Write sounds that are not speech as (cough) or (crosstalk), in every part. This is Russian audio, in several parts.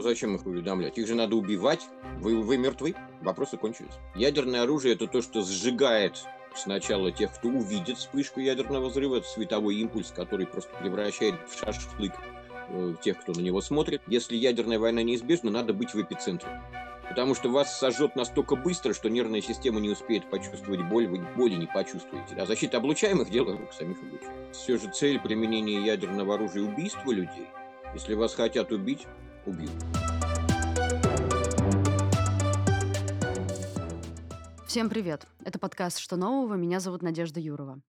Зачем их уведомлять? Их же надо убивать. Вы, вы мертвы. Вопросы кончились. Ядерное оружие – это то, что сжигает сначала тех, кто увидит вспышку ядерного взрыва, это световой импульс, который просто превращает в шашлык э, тех, кто на него смотрит. Если ядерная война неизбежна, надо быть в эпицентре. Потому что вас сожжет настолько быстро, что нервная система не успеет почувствовать боль, вы боли не почувствуете. А защита облучаемых – дело рук самих облучаемых. Все же цель применения ядерного оружия – убийство людей. Если вас хотят убить, убьют. Всем привет! Это подкаст «Что нового?». Меня зовут Надежда Юрова.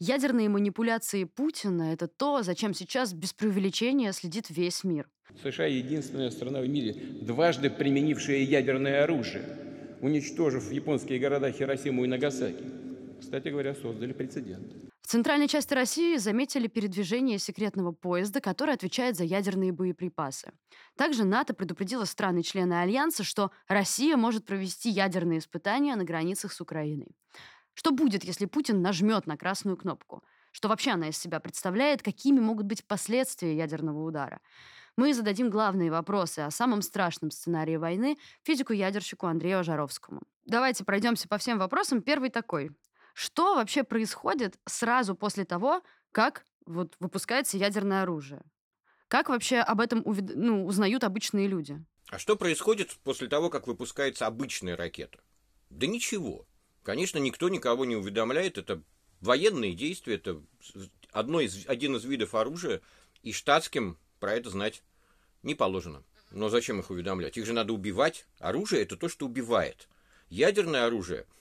Ядерные манипуляции Путина – это то, зачем сейчас без преувеличения следит весь мир. США – единственная страна в мире, дважды применившая ядерное оружие, уничтожив японские города Хиросиму и Нагасаки. Кстати говоря, создали прецедент. В центральной части России заметили передвижение секретного поезда, который отвечает за ядерные боеприпасы. Также НАТО предупредило страны-члены Альянса, что Россия может провести ядерные испытания на границах с Украиной. Что будет, если Путин нажмет на красную кнопку? Что вообще она из себя представляет? Какими могут быть последствия ядерного удара? Мы зададим главные вопросы о самом страшном сценарии войны физику-ядерщику Андрею Жаровскому. Давайте пройдемся по всем вопросам. Первый такой. Что вообще происходит сразу после того, как вот выпускается ядерное оружие? Как вообще об этом увид... ну, узнают обычные люди? А что происходит после того, как выпускается обычная ракета? Да ничего. Конечно, никто никого не уведомляет. Это военные действия, это одно из, один из видов оружия, и штатским про это знать не положено. Но зачем их уведомлять? Их же надо убивать. Оружие – это то, что убивает. Ядерное оружие –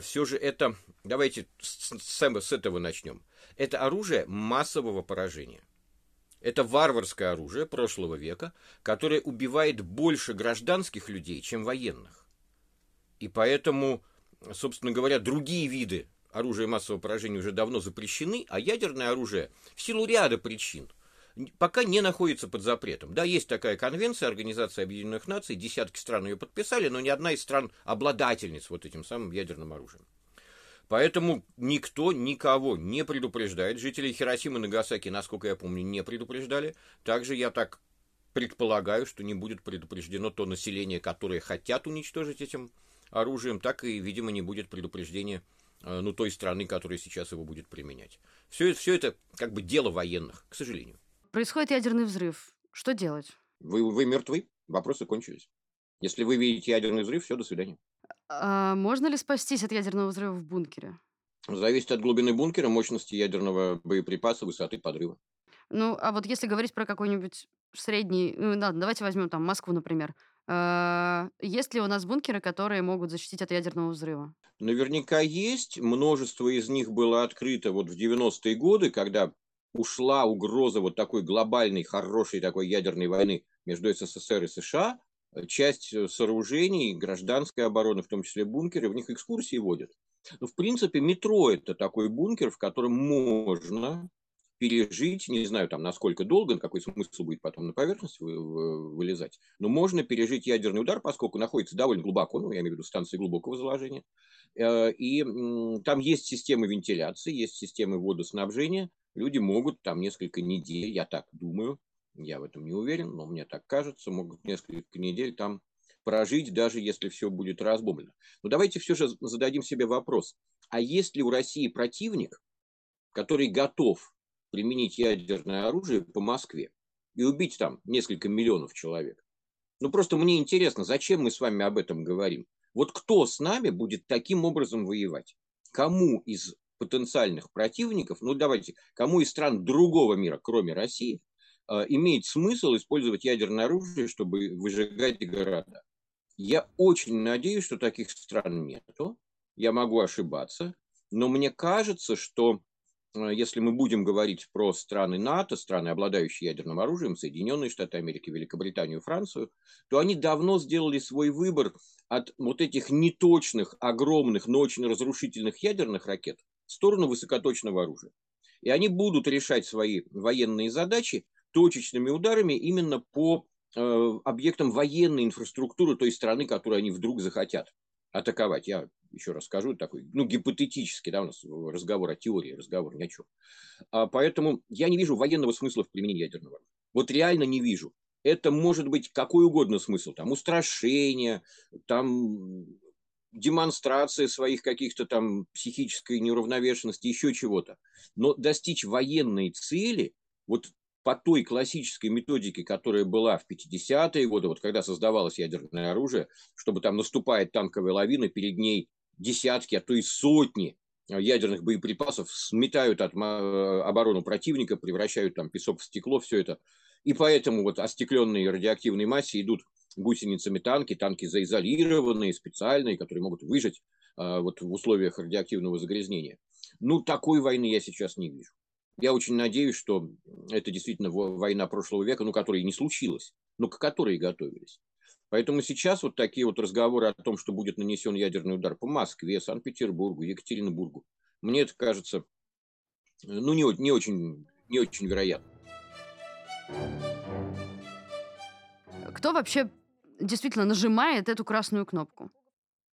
все же это, давайте с, с, с этого начнем. Это оружие массового поражения. Это варварское оружие прошлого века, которое убивает больше гражданских людей, чем военных. И поэтому, собственно говоря, другие виды оружия массового поражения уже давно запрещены, а ядерное оружие в силу ряда причин – пока не находится под запретом. Да, есть такая конвенция Организации Объединенных Наций, десятки стран ее подписали, но ни одна из стран обладательниц вот этим самым ядерным оружием. Поэтому никто никого не предупреждает. Жители Хиросимы и Нагасаки, насколько я помню, не предупреждали. Также я так предполагаю, что не будет предупреждено то население, которое хотят уничтожить этим оружием, так и, видимо, не будет предупреждения э, ну, той страны, которая сейчас его будет применять. Все, все это как бы дело военных, к сожалению. Происходит ядерный взрыв. Что делать? Вы, вы мертвы. Вопросы кончились. Если вы видите ядерный взрыв, все, до свидания. А можно ли спастись от ядерного взрыва в бункере? Зависит от глубины бункера, мощности ядерного боеприпаса, высоты подрыва. Ну, а вот если говорить про какой-нибудь средний... Ну, ладно, давайте возьмем там Москву, например. А, есть ли у нас бункеры, которые могут защитить от ядерного взрыва? Наверняка есть. Множество из них было открыто вот в 90-е годы, когда ушла угроза вот такой глобальной, хорошей такой ядерной войны между СССР и США, часть э, сооружений гражданской обороны, в том числе бункеры, в них экскурсии водят. Но, ну, в принципе, метро – это такой бункер, в котором можно пережить, не знаю, там, насколько долго, какой смысл будет потом на поверхность вылезать, но можно пережить ядерный удар, поскольку находится довольно глубоко, ну, я имею в виду станции глубокого заложения, э, и там есть системы вентиляции, есть системы водоснабжения – люди могут там несколько недель, я так думаю, я в этом не уверен, но мне так кажется, могут несколько недель там прожить, даже если все будет разбомблено. Но давайте все же зададим себе вопрос, а есть ли у России противник, который готов применить ядерное оружие по Москве и убить там несколько миллионов человек? Ну просто мне интересно, зачем мы с вами об этом говорим? Вот кто с нами будет таким образом воевать? Кому из потенциальных противников, ну давайте, кому из стран другого мира, кроме России, э, имеет смысл использовать ядерное оружие, чтобы выжигать города. Я очень надеюсь, что таких стран нету. Я могу ошибаться, но мне кажется, что если мы будем говорить про страны НАТО, страны, обладающие ядерным оружием, Соединенные Штаты Америки, Великобританию, Францию, то они давно сделали свой выбор от вот этих неточных, огромных, но очень разрушительных ядерных ракет в сторону высокоточного оружия. И они будут решать свои военные задачи точечными ударами именно по э, объектам военной инфраструктуры той страны, которую они вдруг захотят атаковать. Я еще раз скажу, такой, ну, гипотетически, да, у нас разговор о теории, разговор ни о чем. А поэтому я не вижу военного смысла в применении ядерного оружия. Вот реально не вижу. это может быть какой угодно смысл, там устрашение, там демонстрация своих каких-то там психической неуравновешенности, еще чего-то. Но достичь военной цели, вот по той классической методике, которая была в 50-е годы, вот когда создавалось ядерное оружие, чтобы там наступает танковая лавина, перед ней десятки, а то и сотни ядерных боеприпасов сметают от оборону противника, превращают там песок в стекло, все это. И поэтому вот остекленные радиоактивной массе идут гусеницами танки, танки заизолированные, специальные, которые могут выжить а, вот в условиях радиоактивного загрязнения. Ну, такой войны я сейчас не вижу. Я очень надеюсь, что это действительно война прошлого века, ну, которая не случилась, но к которой готовились. Поэтому сейчас вот такие вот разговоры о том, что будет нанесен ядерный удар по Москве, Санкт-Петербургу, Екатеринбургу, мне это кажется, ну, не, не, очень, не очень вероятно. Кто вообще действительно нажимает эту красную кнопку?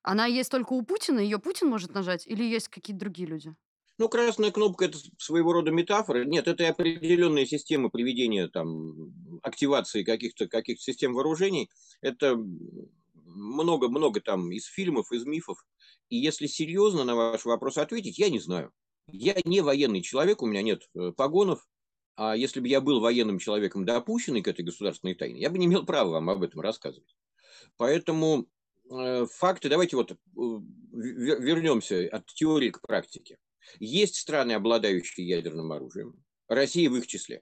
Она есть только у Путина, ее Путин может нажать, или есть какие-то другие люди? Ну, красная кнопка – это своего рода метафора. Нет, это определенные системы приведения, там, активации каких-то каких систем вооружений. Это много-много там из фильмов, из мифов. И если серьезно на ваш вопрос ответить, я не знаю. Я не военный человек, у меня нет э, погонов. А если бы я был военным человеком, допущенный к этой государственной тайне, я бы не имел права вам об этом рассказывать. Поэтому э, факты, давайте вот э, вернемся от теории к практике. Есть страны, обладающие ядерным оружием, Россия в их числе.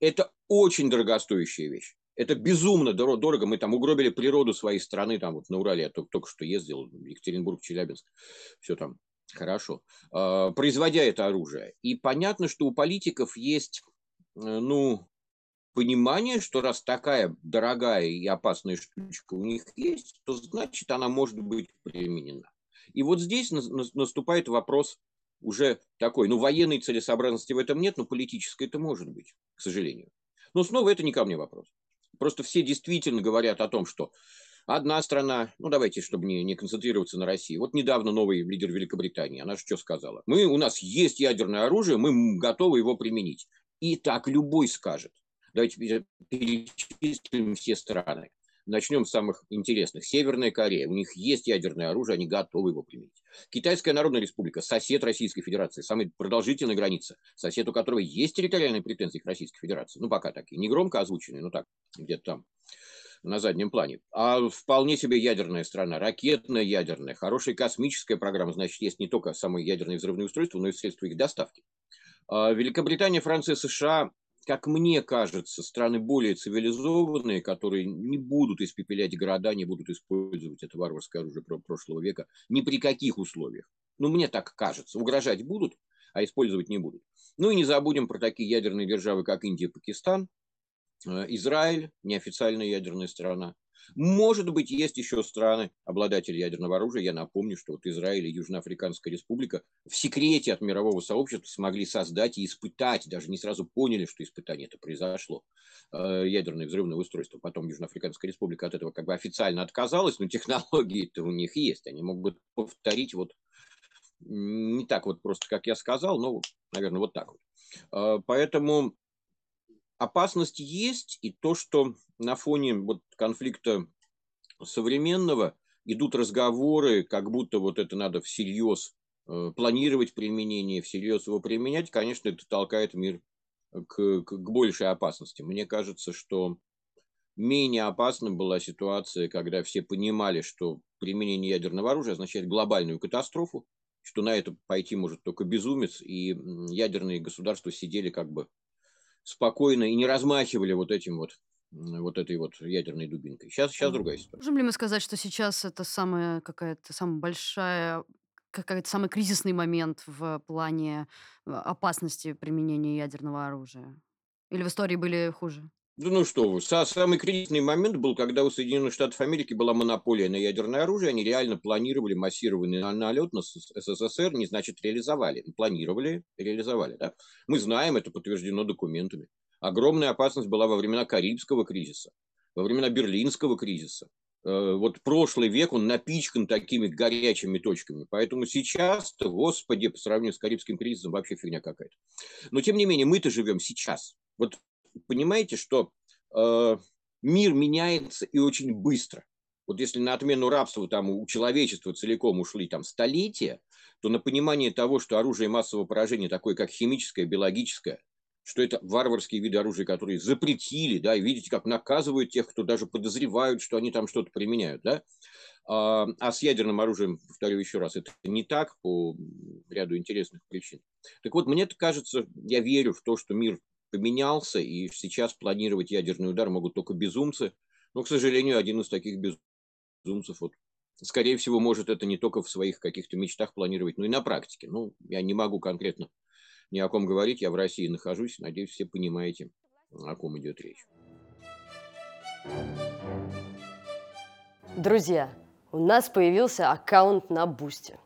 Это очень дорогостоящая вещь. Это безумно дорого. Мы там угробили природу своей страны, там вот на Урале я только, только что ездил, Екатеринбург, Челябинск, все там хорошо, а, производя это оружие. И понятно, что у политиков есть, э, ну, понимание, что раз такая дорогая и опасная штучка у них есть, то значит она может быть применена. И вот здесь наступает вопрос уже такой, ну, военной целесообразности в этом нет, но политической это может быть, к сожалению. Но снова это не ко мне вопрос. Просто все действительно говорят о том, что одна страна, ну давайте, чтобы не, не концентрироваться на России. Вот недавно новый лидер Великобритании, она же что сказала? Мы, у нас есть ядерное оружие, мы готовы его применить. И так любой скажет. Давайте перечислим все страны. Начнем с самых интересных. Северная Корея. У них есть ядерное оружие, они готовы его применить. Китайская Народная Республика, сосед Российской Федерации, самая продолжительная граница, сосед, у которого есть территориальные претензии к Российской Федерации. Ну, пока такие. Не громко озвученные, но так, где-то там на заднем плане. А вполне себе ядерная страна, ракетная ядерная, хорошая космическая программа, значит, есть не только самые ядерные взрывные устройства, но и средства их доставки. А Великобритания, Франция, США как мне кажется, страны более цивилизованные, которые не будут испепелять города, не будут использовать это варварское оружие прошлого века ни при каких условиях. Ну, мне так кажется. Угрожать будут, а использовать не будут. Ну и не забудем про такие ядерные державы, как Индия, Пакистан, э, Израиль, неофициальная ядерная страна, может быть, есть еще страны, обладатели ядерного оружия. Я напомню, что вот Израиль и Южноафриканская республика в секрете от мирового сообщества смогли создать и испытать, даже не сразу поняли, что испытание это произошло, э, ядерное взрывное устройство. Потом Южноафриканская республика от этого как бы официально отказалась, но технологии-то у них есть. Они могут повторить вот не так вот просто, как я сказал, но, наверное, вот так вот. Э, поэтому опасность есть, и то, что на фоне вот конфликта современного идут разговоры, как будто вот это надо всерьез э, планировать применение, всерьез его применять, конечно, это толкает мир к, к, к большей опасности. Мне кажется, что менее опасна была ситуация, когда все понимали, что применение ядерного оружия означает глобальную катастрофу, что на это пойти может только безумец, и ядерные государства сидели как бы спокойно и не размахивали вот этим вот вот этой вот ядерной дубинкой. Сейчас, сейчас другая ситуация. Можем ли мы сказать, что сейчас это самая какая-то самая большая какой-то самый кризисный момент в плане э, опасности применения ядерного оружия? Или в истории были хуже? Да ну что вы, самый кризисный момент был, когда у Соединенных Штатов Америки была монополия на ядерное оружие, они реально планировали массированный налет на СССР, не значит реализовали, планировали, реализовали. Да? Мы знаем, это подтверждено документами. Огромная опасность была во времена Карибского кризиса, во времена Берлинского кризиса. Э, вот прошлый век, он напичкан такими горячими точками. Поэтому сейчас-то, господи, по сравнению с Карибским кризисом, вообще фигня какая-то. Но, тем не менее, мы-то живем сейчас. Вот понимаете, что э, мир меняется и очень быстро. Вот если на отмену рабства там у человечества целиком ушли там столетия, то на понимание того, что оружие массового поражения такое, как химическое, биологическое, что это варварские виды оружия, которые запретили, да, и видите, как наказывают тех, кто даже подозревают, что они там что-то применяют, да. А, а с ядерным оружием, повторю еще раз, это не так по ряду интересных причин. Так вот, мне кажется, я верю в то, что мир поменялся, и сейчас планировать ядерный удар могут только безумцы. Но, к сожалению, один из таких безумцев, вот, скорее всего, может это не только в своих каких-то мечтах планировать, но и на практике. Ну, я не могу конкретно ни о ком говорить, я в России нахожусь, надеюсь, все понимаете, о ком идет речь. Друзья, у нас появился аккаунт на Бусте.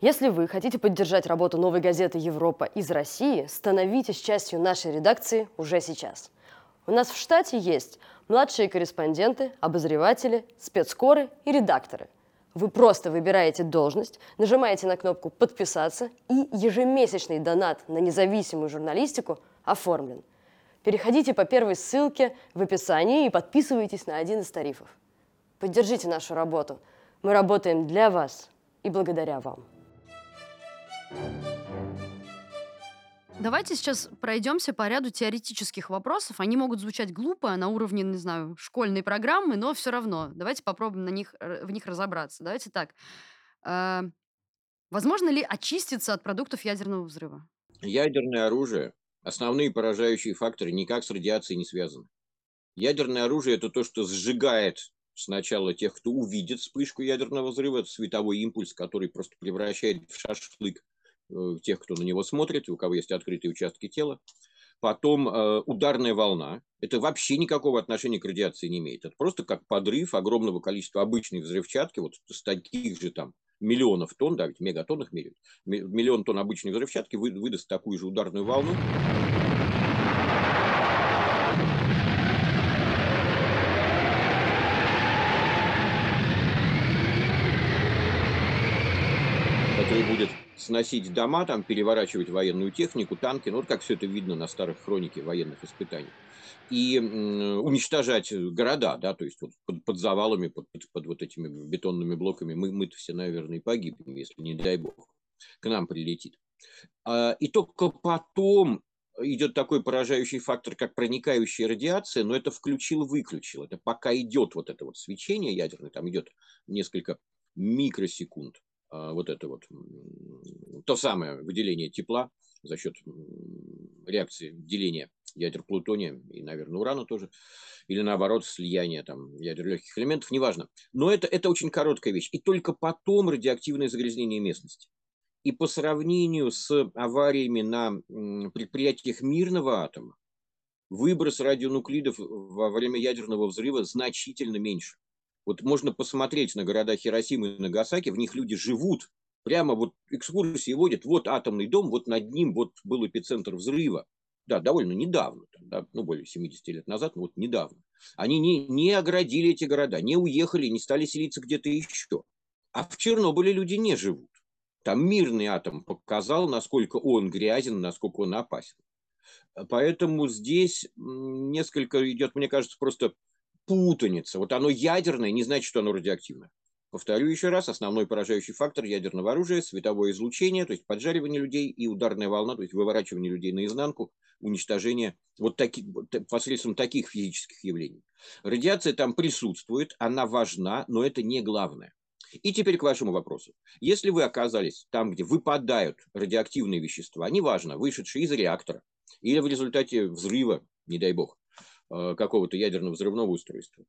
Если вы хотите поддержать работу новой газеты «Европа» из России, становитесь частью нашей редакции уже сейчас. У нас в штате есть младшие корреспонденты, обозреватели, спецкоры и редакторы – вы просто выбираете должность, нажимаете на кнопку «Подписаться» и ежемесячный донат на независимую журналистику оформлен. Переходите по первой ссылке в описании и подписывайтесь на один из тарифов. Поддержите нашу работу. Мы работаем для вас и благодаря вам. thank you Давайте сейчас пройдемся по ряду теоретических вопросов. Они могут звучать глупо на уровне, не знаю, школьной программы, но все равно. Давайте попробуем на них, в них разобраться. Давайте так. Э, возможно ли очиститься от продуктов ядерного взрыва? Ядерное оружие, основные поражающие факторы никак с радиацией не связаны. Ядерное оружие – это то, что сжигает сначала тех, кто увидит вспышку ядерного взрыва, это световой импульс, который просто превращает в шашлык Э, тех, кто на него смотрит, у кого есть открытые участки тела. Потом э, ударная волна. Это вообще никакого отношения к радиации не имеет. Это просто как подрыв огромного количества обычной взрывчатки, вот с таких же там миллионов тонн, да, ведь в мегатоннах меряют, миллион тонн обычной взрывчатки выдаст такую же ударную волну. будет сносить дома, там, переворачивать военную технику, танки, ну вот как все это видно на старых хронике военных испытаний, и уничтожать города, да, то есть вот под, под завалами, под, под, вот этими бетонными блоками мы, мы-то все, наверное, погибнем, если не дай бог к нам прилетит. А, и только потом идет такой поражающий фактор, как проникающая радиация, но это включил-выключил. Это пока идет вот это вот свечение ядерное, там идет несколько микросекунд. А, вот это вот, то самое выделение тепла за счет реакции деления ядер плутония и, наверное, урана тоже, или наоборот, слияние там, ядер легких элементов, неважно. Но это, это очень короткая вещь. И только потом радиоактивное загрязнение местности. И по сравнению с авариями на предприятиях мирного атома, выброс радионуклидов во время ядерного взрыва значительно меньше. Вот можно посмотреть на города Хиросимы и Нагасаки, в них люди живут, прямо вот экскурсии водят, вот атомный дом, вот над ним вот был эпицентр взрыва. Да, довольно недавно, да, ну, более 70 лет назад, но вот недавно. Они не, не оградили эти города, не уехали, не стали селиться где-то еще. А в Чернобыле люди не живут. Там мирный атом показал, насколько он грязен, насколько он опасен. Поэтому здесь несколько идет, мне кажется, просто путаница. Вот оно ядерное, не значит, что оно радиоактивное. Повторю еще раз, основной поражающий фактор ядерного оружия – световое излучение, то есть поджаривание людей и ударная волна, то есть выворачивание людей наизнанку, уничтожение вот таки, посредством таких физических явлений. Радиация там присутствует, она важна, но это не главное. И теперь к вашему вопросу. Если вы оказались там, где выпадают радиоактивные вещества, неважно, вышедшие из реактора или в результате взрыва, не дай бог, какого-то ядерного взрывного устройства,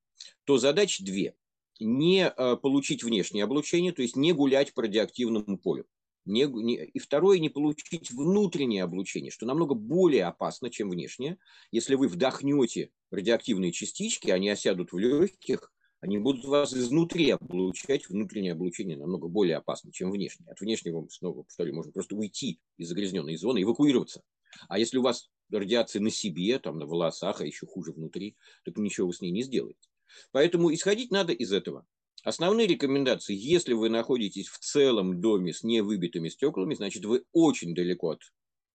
то задач две. Не э, получить внешнее облучение, то есть не гулять по радиоактивному полю. Не, не, и второе, не получить внутреннее облучение, что намного более опасно, чем внешнее. Если вы вдохнете радиоактивные частички, они осядут в легких, они будут вас изнутри облучать. Внутреннее облучение намного более опасно, чем внешнее. От внешнего, снова повторю, можно просто уйти из загрязненной зоны, эвакуироваться. А если у вас радиация на себе, там, на волосах, а еще хуже внутри, так ничего вы с ней не сделаете. Поэтому исходить надо из этого. Основные рекомендации, если вы находитесь в целом доме с невыбитыми стеклами, значит, вы очень далеко от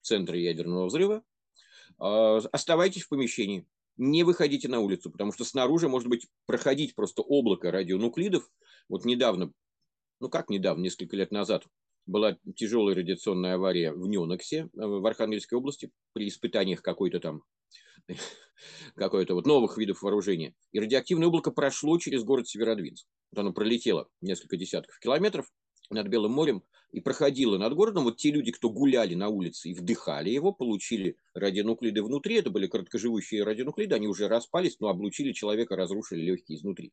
центра ядерного взрыва, а, оставайтесь в помещении. не выходите на улицу, потому что снаружи может быть проходить просто облако радионуклидов. Вот недавно, ну как недавно, несколько лет назад, была тяжелая радиационная авария в Неноксе, э, в Архангельской области, при испытаниях какой-то там (laughs) какой-то вот новых видов вооружения. И радиоактивное облако прошло через город Северодвинск. Вот оно пролетело несколько десятков километров над Белым морем и проходило над городом. Вот те люди, кто гуляли на улице и вдыхали его, получили радионуклиды внутри. Это были короткоживущие радионуклиды, они уже распались, но облучили человека, разрушили легкие изнутри.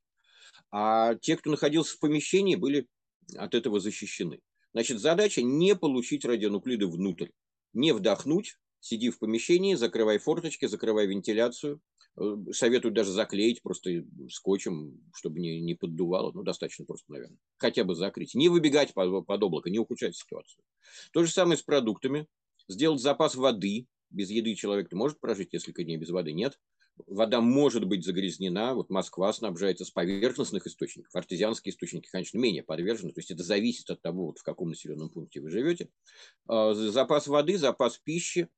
А те, кто находился в помещении, были от этого защищены. Значит, задача не получить радионуклиды внутрь, не вдохнуть, сиди в помещении, закрывай форточки, закрывай вентиляцию. Э, советую даже заклеить просто скотчем, чтобы не, не поддувало. Ну, достаточно просто, наверное. Хотя бы закрыть. Не выбегать под, под облако, не ухудшать ситуацию. То же самое с продуктами. Сделать запас воды. Без еды человек может прожить несколько дней, без воды нет вода может быть загрязнена. Вот Москва снабжается с поверхностных источников. Артезианские источники, конечно, менее подвержены. То есть это зависит от того, вот в каком населенном пункте вы живете. А, запас воды, запас пищи.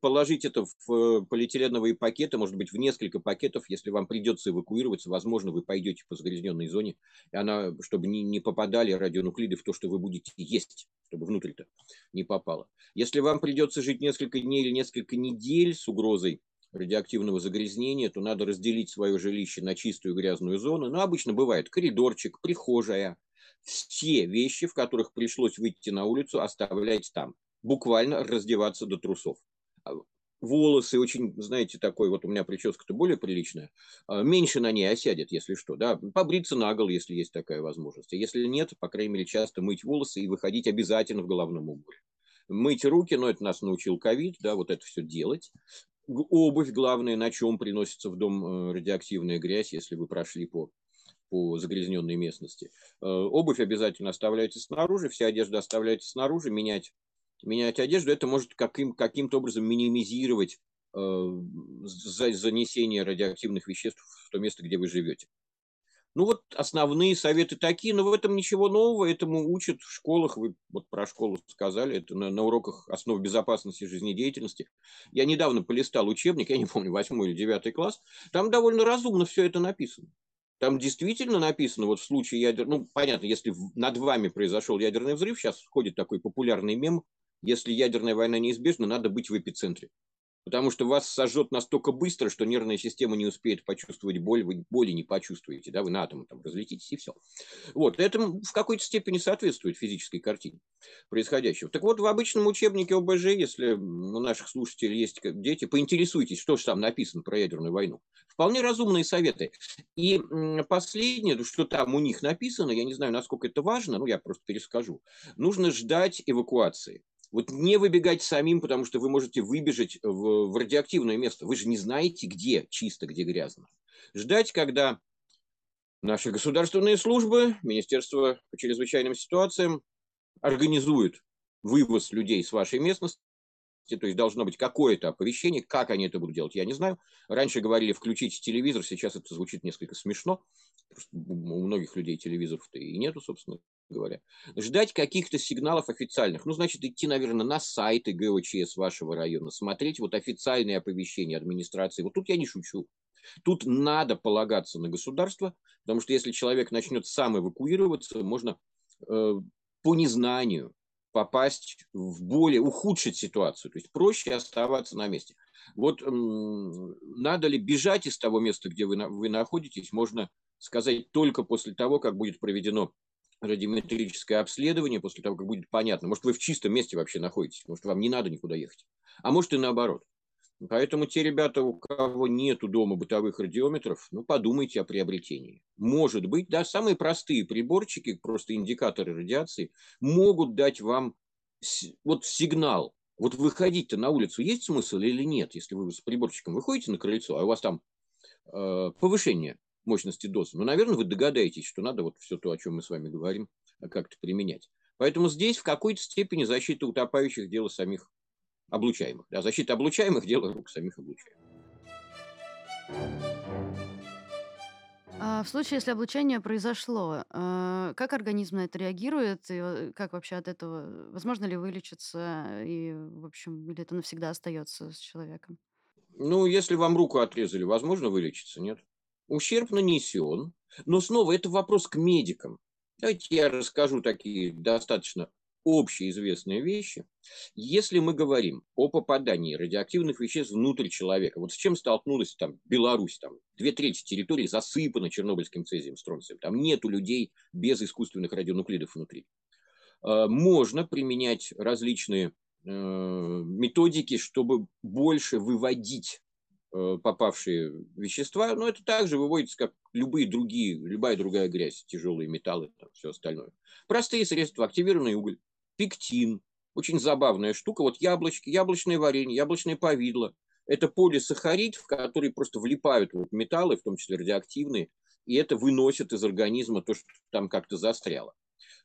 Положить это в э, полиэтиленовые пакеты, может быть, в несколько пакетов, если вам придется эвакуироваться, возможно, вы пойдете по загрязненной зоне, и она, чтобы не, не попадали радионуклиды в то, что вы будете есть, чтобы внутрь-то не попало. Если вам придется жить несколько дней или несколько недель с угрозой радиоактивного загрязнения, то надо разделить свое жилище на чистую и грязную зону. Но обычно бывает коридорчик, прихожая. Все вещи, в которых пришлось выйти на улицу, оставлять там. Буквально раздеваться до трусов. А, волосы очень, знаете, такой, вот у меня прическа-то более приличная, а, меньше на ней осядет, если что, да, побриться на гол, если есть такая возможность. А если нет, по крайней мере, часто мыть волосы и выходить обязательно в головном уборе. Мыть руки, но это нас научил ковид, да, вот это все делать обувь, главное, на чем приносится в дом э, радиоактивная грязь, если вы прошли по, по загрязненной местности. Э, обувь обязательно оставляйте снаружи, вся одежда оставляйте снаружи, менять, менять одежду, это может каким, каким-то образом минимизировать э, занесение радиоактивных веществ в то место, где вы живете. Ну вот основные советы такие, но в этом ничего нового, этому учат в школах, вы вот про школу сказали, это на, на уроках основ безопасности жизнедеятельности. Я недавно полистал учебник, я не помню, восьмой или девятый класс, там довольно разумно все это написано. Там действительно написано, вот в случае ядер... Ну, понятно, если над вами произошел ядерный взрыв, сейчас ходит такой популярный мем, если ядерная война неизбежна, надо быть в эпицентре потому что вас сожжет настолько быстро, что нервная система не успеет почувствовать боль, вы боли не почувствуете, да, вы на атомы там разлетитесь и все. Вот, это в какой-то степени соответствует физической картине происходящего. Так вот, в обычном учебнике ОБЖ, если у наших слушателей есть дети, поинтересуйтесь, что же там написано про ядерную войну. Вполне разумные советы. И последнее, что там у них написано, я не знаю, насколько это важно, ну, я просто перескажу. Нужно ждать эвакуации. Вот не выбегать самим, потому что вы можете выбежать в, в радиоактивное место. Вы же не знаете, где чисто, где грязно. Ждать, когда наши государственные службы, Министерство по чрезвычайным ситуациям организуют вывоз людей с вашей местности, то есть должно быть какое-то оповещение, как они это будут делать, я не знаю. Раньше говорили включить телевизор, сейчас это звучит несколько смешно. у многих людей телевизоров-то и нету, собственно говоря. Ждать каких-то сигналов официальных. Ну, значит, идти, наверное, на сайты ГОЧС вашего района, смотреть вот официальные оповещения администрации. Вот тут я не шучу. Тут надо полагаться на государство, потому что если человек начнет сам эвакуироваться, можно э, по незнанию попасть в более, ухудшить ситуацию. То есть проще оставаться на месте. Вот м, надо ли бежать из того места, где вы, на, вы находитесь, можно сказать только после того, как будет проведено радиометрическое обследование, после того, как будет понятно. Может, вы в чистом месте вообще находитесь, может, вам не надо никуда ехать. А может, и наоборот. Поэтому те ребята, у кого нету дома бытовых радиометров, ну, подумайте о приобретении. Может быть, да, самые простые приборчики, просто индикаторы радиации, могут дать вам вот сигнал. Вот выходить-то на улицу есть смысл или нет, если вы с приборчиком выходите на крыльцо, а у вас там э, повышение мощности дозы. Но, наверное, вы догадаетесь, что надо вот все то, о чем мы с вами говорим, как-то применять. Поэтому здесь в какой-то степени защита утопающих – дело самих облучаемых. Да, защита облучаемых – дело рук самих облучаемых. А в случае, если облучение произошло, э, как организм на это реагирует, и э, как вообще от этого, возможно ли вылечиться, и, в общем, или это навсегда остается с человеком? Ну, если вам руку отрезали, возможно вылечиться, нет? Ущерб нанесен, но снова это вопрос к медикам. Давайте я расскажу такие достаточно общеизвестные вещи. Если мы говорим о попадании радиоактивных веществ внутрь человека, вот с чем столкнулась там Беларусь, там две трети территории засыпаны чернобыльским цезием, стронцием, там нету людей без искусственных радионуклидов внутри. Э, можно применять различные э, методики, чтобы больше выводить попавшие вещества, но это также выводится, как любые другие, любая другая грязь, тяжелые металлы, там, все остальное. Простые средства, активированный уголь, пектин. Очень забавная штука. Вот яблочки, яблочное варенье, яблочное повидло. Это полисахарид, в который просто влипают вот металлы, в том числе радиоактивные, и это выносит из организма то, что там как-то застряло.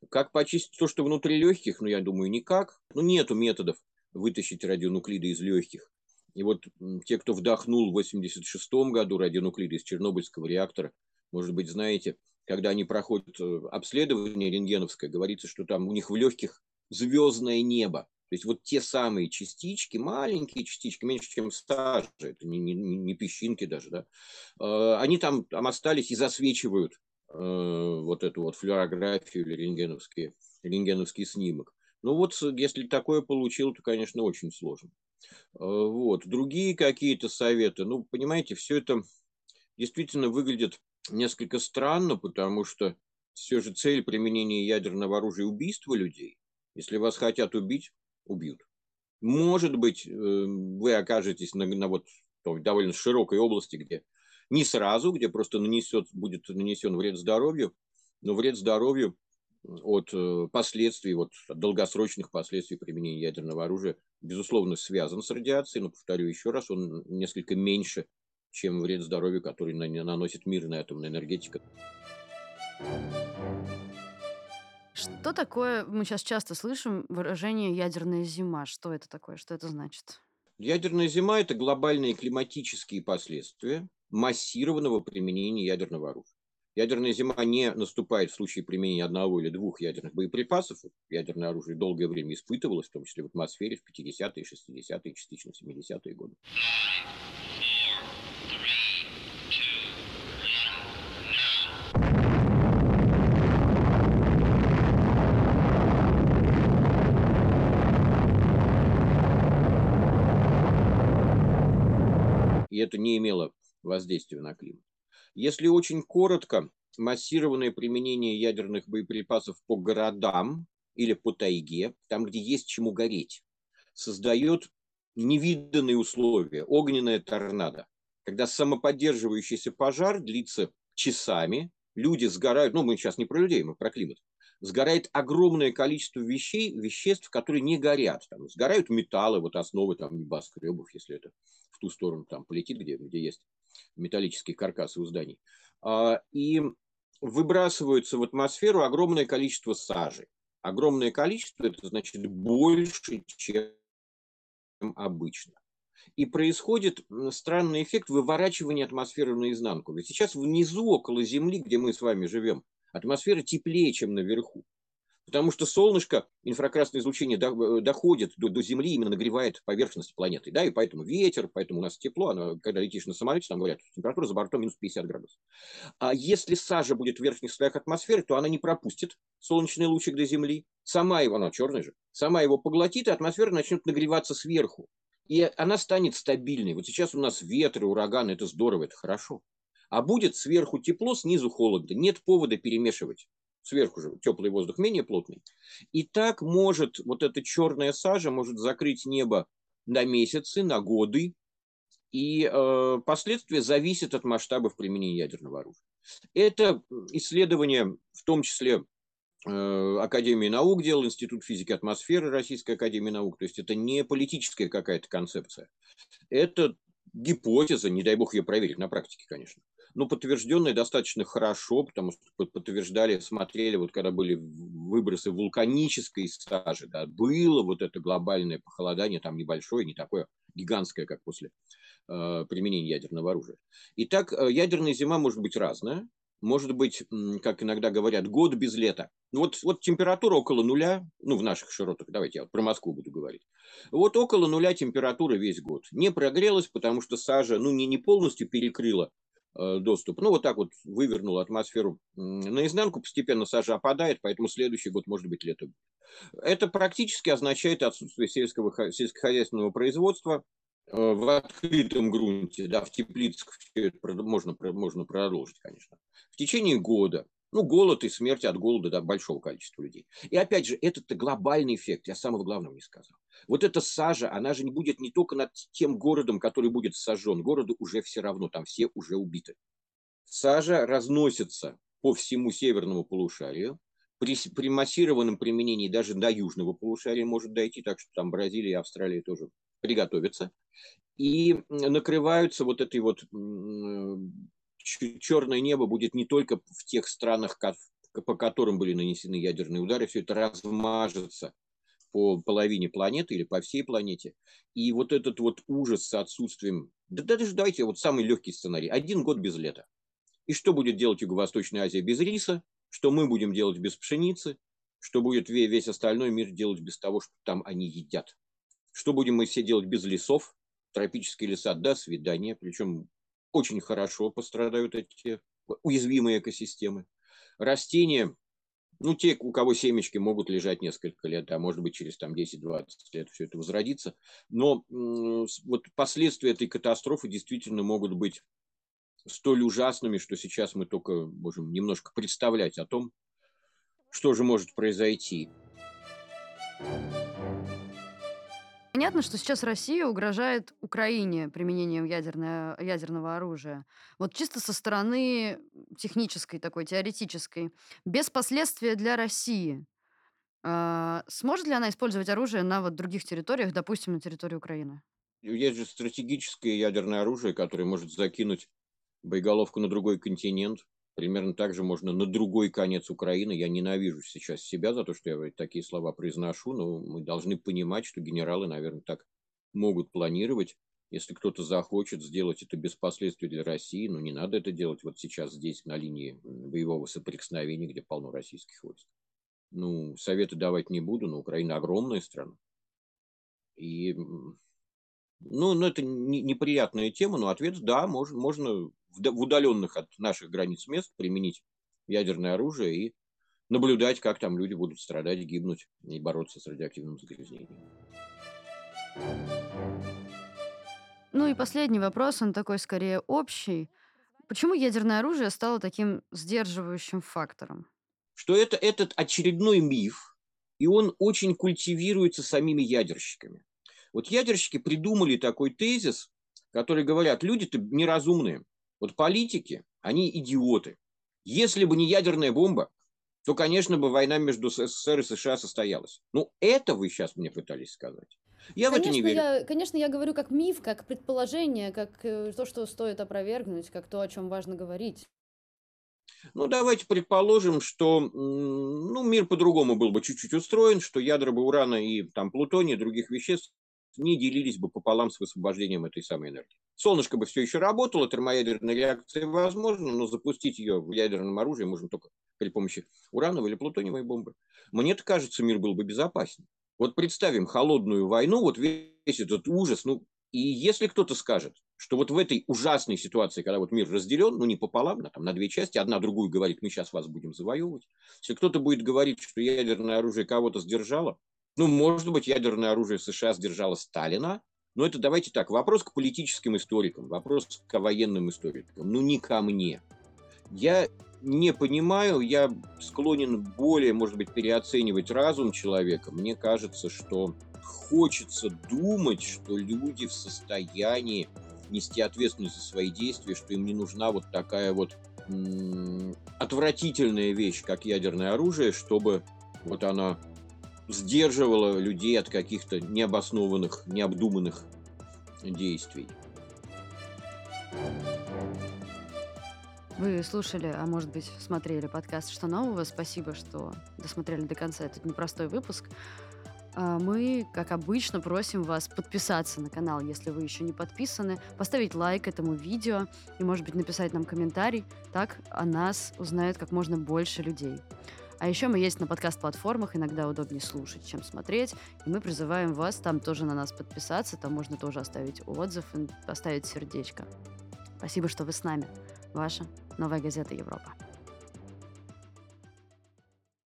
Как почистить то, что внутри легких? Ну, я думаю, никак. Ну, нету методов вытащить радионуклиды из легких. И вот те, кто вдохнул в 86 году радионуклиды из Чернобыльского реактора, может быть, знаете, когда они проходят э, обследование рентгеновское, говорится, что там у них в легких звездное небо. То есть вот те самые частички, маленькие частички, меньше, чем сажа, это не, не, не песчинки даже, да, э, они там, там остались и засвечивают э, вот эту вот флюорографию или рентгеновский, рентгеновский снимок. Ну вот, если такое получил, то, конечно, очень сложно. Э, вот. Другие какие-то советы, ну, понимаете, все это действительно выглядит несколько странно, потому что все же цель применения ядерного оружия – убийство людей – если вас хотят убить, убьют. Может быть, э, вы окажетесь на, на вот довольно широкой области, где не сразу, где просто нанесет, будет нанесен вред здоровью, но вред здоровью от э, последствий, вот, от долгосрочных последствий применения ядерного оружия, безусловно, связан с радиацией, но, повторю еще раз, он несколько меньше, чем вред здоровью, который наносит мирная атомная энергетика. Что такое, мы сейчас часто слышим выражение «ядерная зима». Что это такое? Что это значит? Ядерная зима – это глобальные климатические последствия массированного применения ядерного оружия. Ядерная зима не наступает в случае применения одного или двух ядерных боеприпасов. Ядерное оружие долгое время испытывалось, в том числе в атмосфере в 50-е, 60-е, частично 70-е годы. и это не имело воздействия на климат. Если очень коротко, массированное применение ядерных боеприпасов по городам или по тайге, там, где есть чему гореть, создает невиданные условия, огненная торнадо, когда самоподдерживающийся пожар длится часами, люди сгорают, ну мы сейчас не про людей, мы про климат, сгорает огромное количество вещей, веществ, которые не горят. Там, сгорают металлы, вот основы там, небоскребов, если это в ту сторону там полетит, где, где есть металлические каркасы у зданий. А, и выбрасываются в атмосферу огромное количество сажи. Огромное количество, это значит больше, чем обычно. И происходит странный эффект выворачивания атмосферы наизнанку. Ведь сейчас внизу, около Земли, где мы с вами живем, атмосфера теплее, чем наверху. Потому что солнышко, инфракрасное излучение э, доходит до, до Земли, именно нагревает поверхность планеты. Да, и поэтому ветер, поэтому у нас тепло. Оно, когда летишь на самолете, там говорят, температура за бортом минус 50 градусов. А если сажа будет в верхних слоях атмосферы, то она не пропустит солнечный лучик до Земли. Сама его, она черная же, сама его поглотит, и атмосфера начнет нагреваться сверху. И она станет стабильной. Вот сейчас у нас ветры, ураганы, это здорово, это хорошо. А будет сверху тепло, снизу холодно. Нет повода перемешивать сверху же теплый воздух менее плотный. И так может, вот эта черная сажа может закрыть небо на месяцы, на годы, и э, последствия зависят от масштабов применения ядерного оружия. Это исследование, в том числе э, Академии наук делал, Институт физики атмосферы Российской Академии наук, то есть это не политическая какая-то концепция. Это гипотеза, не дай бог ее проверить на практике, конечно ну, подтвержденные достаточно хорошо, потому что подтверждали, смотрели, вот когда были выбросы вулканической сажи, да, было вот это глобальное похолодание, там небольшое, не такое гигантское, как после э, применения ядерного оружия. Итак, э, ядерная зима может быть разная. может быть, как иногда говорят, год без лета. Ну, вот, вот температура около нуля, ну, в наших широтах, давайте я вот про Москву буду говорить. Вот около нуля температура весь год. Не прогрелась, потому что сажа, ну, не, не полностью перекрыла доступ. Ну, вот так вот вывернула атмосферу наизнанку, постепенно сажа опадает, поэтому следующий год может быть лето. Это практически означает отсутствие сельского, сельскохозяйственного производства, э, в открытом грунте, да, в теплицах все это можно, можно продолжить, конечно. В течение года ну, голод и смерть от голода да, большого количества людей. И опять же, этот глобальный эффект, я самого главного не сказал. Вот эта сажа, она же не будет не только над тем городом, который будет сожжен. Городу уже все равно, там все уже убиты. Сажа разносится по всему северному полушарию. При, при массированном применении даже до южного полушария может дойти, так что там Бразилия и Австралия тоже приготовятся. И накрываются вот этой вот черное небо будет не только в тех странах, по которым были нанесены ядерные удары, все это размажется по половине планеты или по всей планете. И вот этот вот ужас с отсутствием... Да даже давайте вот самый легкий сценарий. Один год без лета. И что будет делать Юго-Восточная Азия без риса? Что мы будем делать без пшеницы? Что будет весь остальной мир делать без того, что там они едят? Что будем мы все делать без лесов? Тропические леса, до свидания. Причем очень хорошо пострадают эти уязвимые экосистемы. Растения, ну, те, у кого семечки могут лежать несколько лет, а может быть, через там 10-20 лет все это возродится. Но вот последствия этой катастрофы действительно могут быть столь ужасными, что сейчас мы только можем немножко представлять о том, что же может произойти. Понятно, что сейчас Россия угрожает Украине применением ядерное, ядерного оружия. Вот чисто со стороны технической такой, теоретической, без последствий для России. А, сможет ли она использовать оружие на вот других территориях, допустим, на территории Украины? Есть же стратегическое ядерное оружие, которое может закинуть боеголовку на другой континент, Примерно так же можно на другой конец Украины. Я ненавижу сейчас себя за то, что я такие слова произношу, но мы должны понимать, что генералы, наверное, так могут планировать. Если кто-то захочет сделать это без последствий для России, ну не надо это делать вот сейчас здесь, на линии боевого соприкосновения, где полно российских войск. Ну, советы давать не буду, но Украина огромная страна. И ну, ну, это неприятная тема, но ответ – да, можно, можно в удаленных от наших границ мест применить ядерное оружие и наблюдать, как там люди будут страдать, гибнуть и бороться с радиоактивным загрязнением. Ну и последний вопрос, он такой скорее общий. Почему ядерное оружие стало таким сдерживающим фактором? Что это этот очередной миф, и он очень культивируется самими ядерщиками. Вот ядерщики придумали такой тезис, который говорят, люди-то неразумные, вот политики, они идиоты. Если бы не ядерная бомба, то, конечно, бы война между СССР и США состоялась. Ну, это вы сейчас мне пытались сказать. Я конечно, в это не верю. Я, конечно, я говорю как миф, как предположение, как э, то, что стоит опровергнуть, как то, о чем важно говорить. Ну, давайте предположим, что ну, мир по-другому был бы чуть-чуть устроен, что ядра бы урана и там плутония и других веществ не делились бы пополам с высвобождением этой самой энергии. Солнышко бы все еще работало, термоядерная реакция возможна, но запустить ее в ядерном оружии можно только при помощи урановой или плутониевой бомбы. Мне-то кажется, мир был бы безопаснее. Вот представим холодную войну, вот весь этот ужас, ну, и если кто-то скажет, что вот в этой ужасной ситуации, когда вот мир разделен, ну не пополам, а там на две части, одна другую говорит, мы сейчас вас будем завоевывать. Если кто-то будет говорить, что ядерное оружие кого-то сдержало, ну, может быть, ядерное оружие США сдержало Сталина, но это давайте так, вопрос к политическим историкам, вопрос к военным историкам, ну не ко мне. Я не понимаю, я склонен более, может быть, переоценивать разум человека. Мне кажется, что хочется думать, что люди в состоянии нести ответственность за свои действия, что им не нужна вот такая вот м- отвратительная вещь, как ядерное оружие, чтобы вот она сдерживала людей от каких-то необоснованных, необдуманных действий. Вы слушали, а может быть, смотрели подкаст «Что нового?». Спасибо, что досмотрели до конца этот непростой выпуск. А мы, как обычно, просим вас подписаться на канал, если вы еще не подписаны, поставить лайк этому видео и, может быть, написать нам комментарий. Так о нас узнает как можно больше людей. А еще мы есть на подкаст-платформах, иногда удобнее слушать, чем смотреть. И мы призываем вас там тоже на нас подписаться, там можно тоже оставить отзыв поставить сердечко. Спасибо, что вы с нами. Ваша новая газета Европа.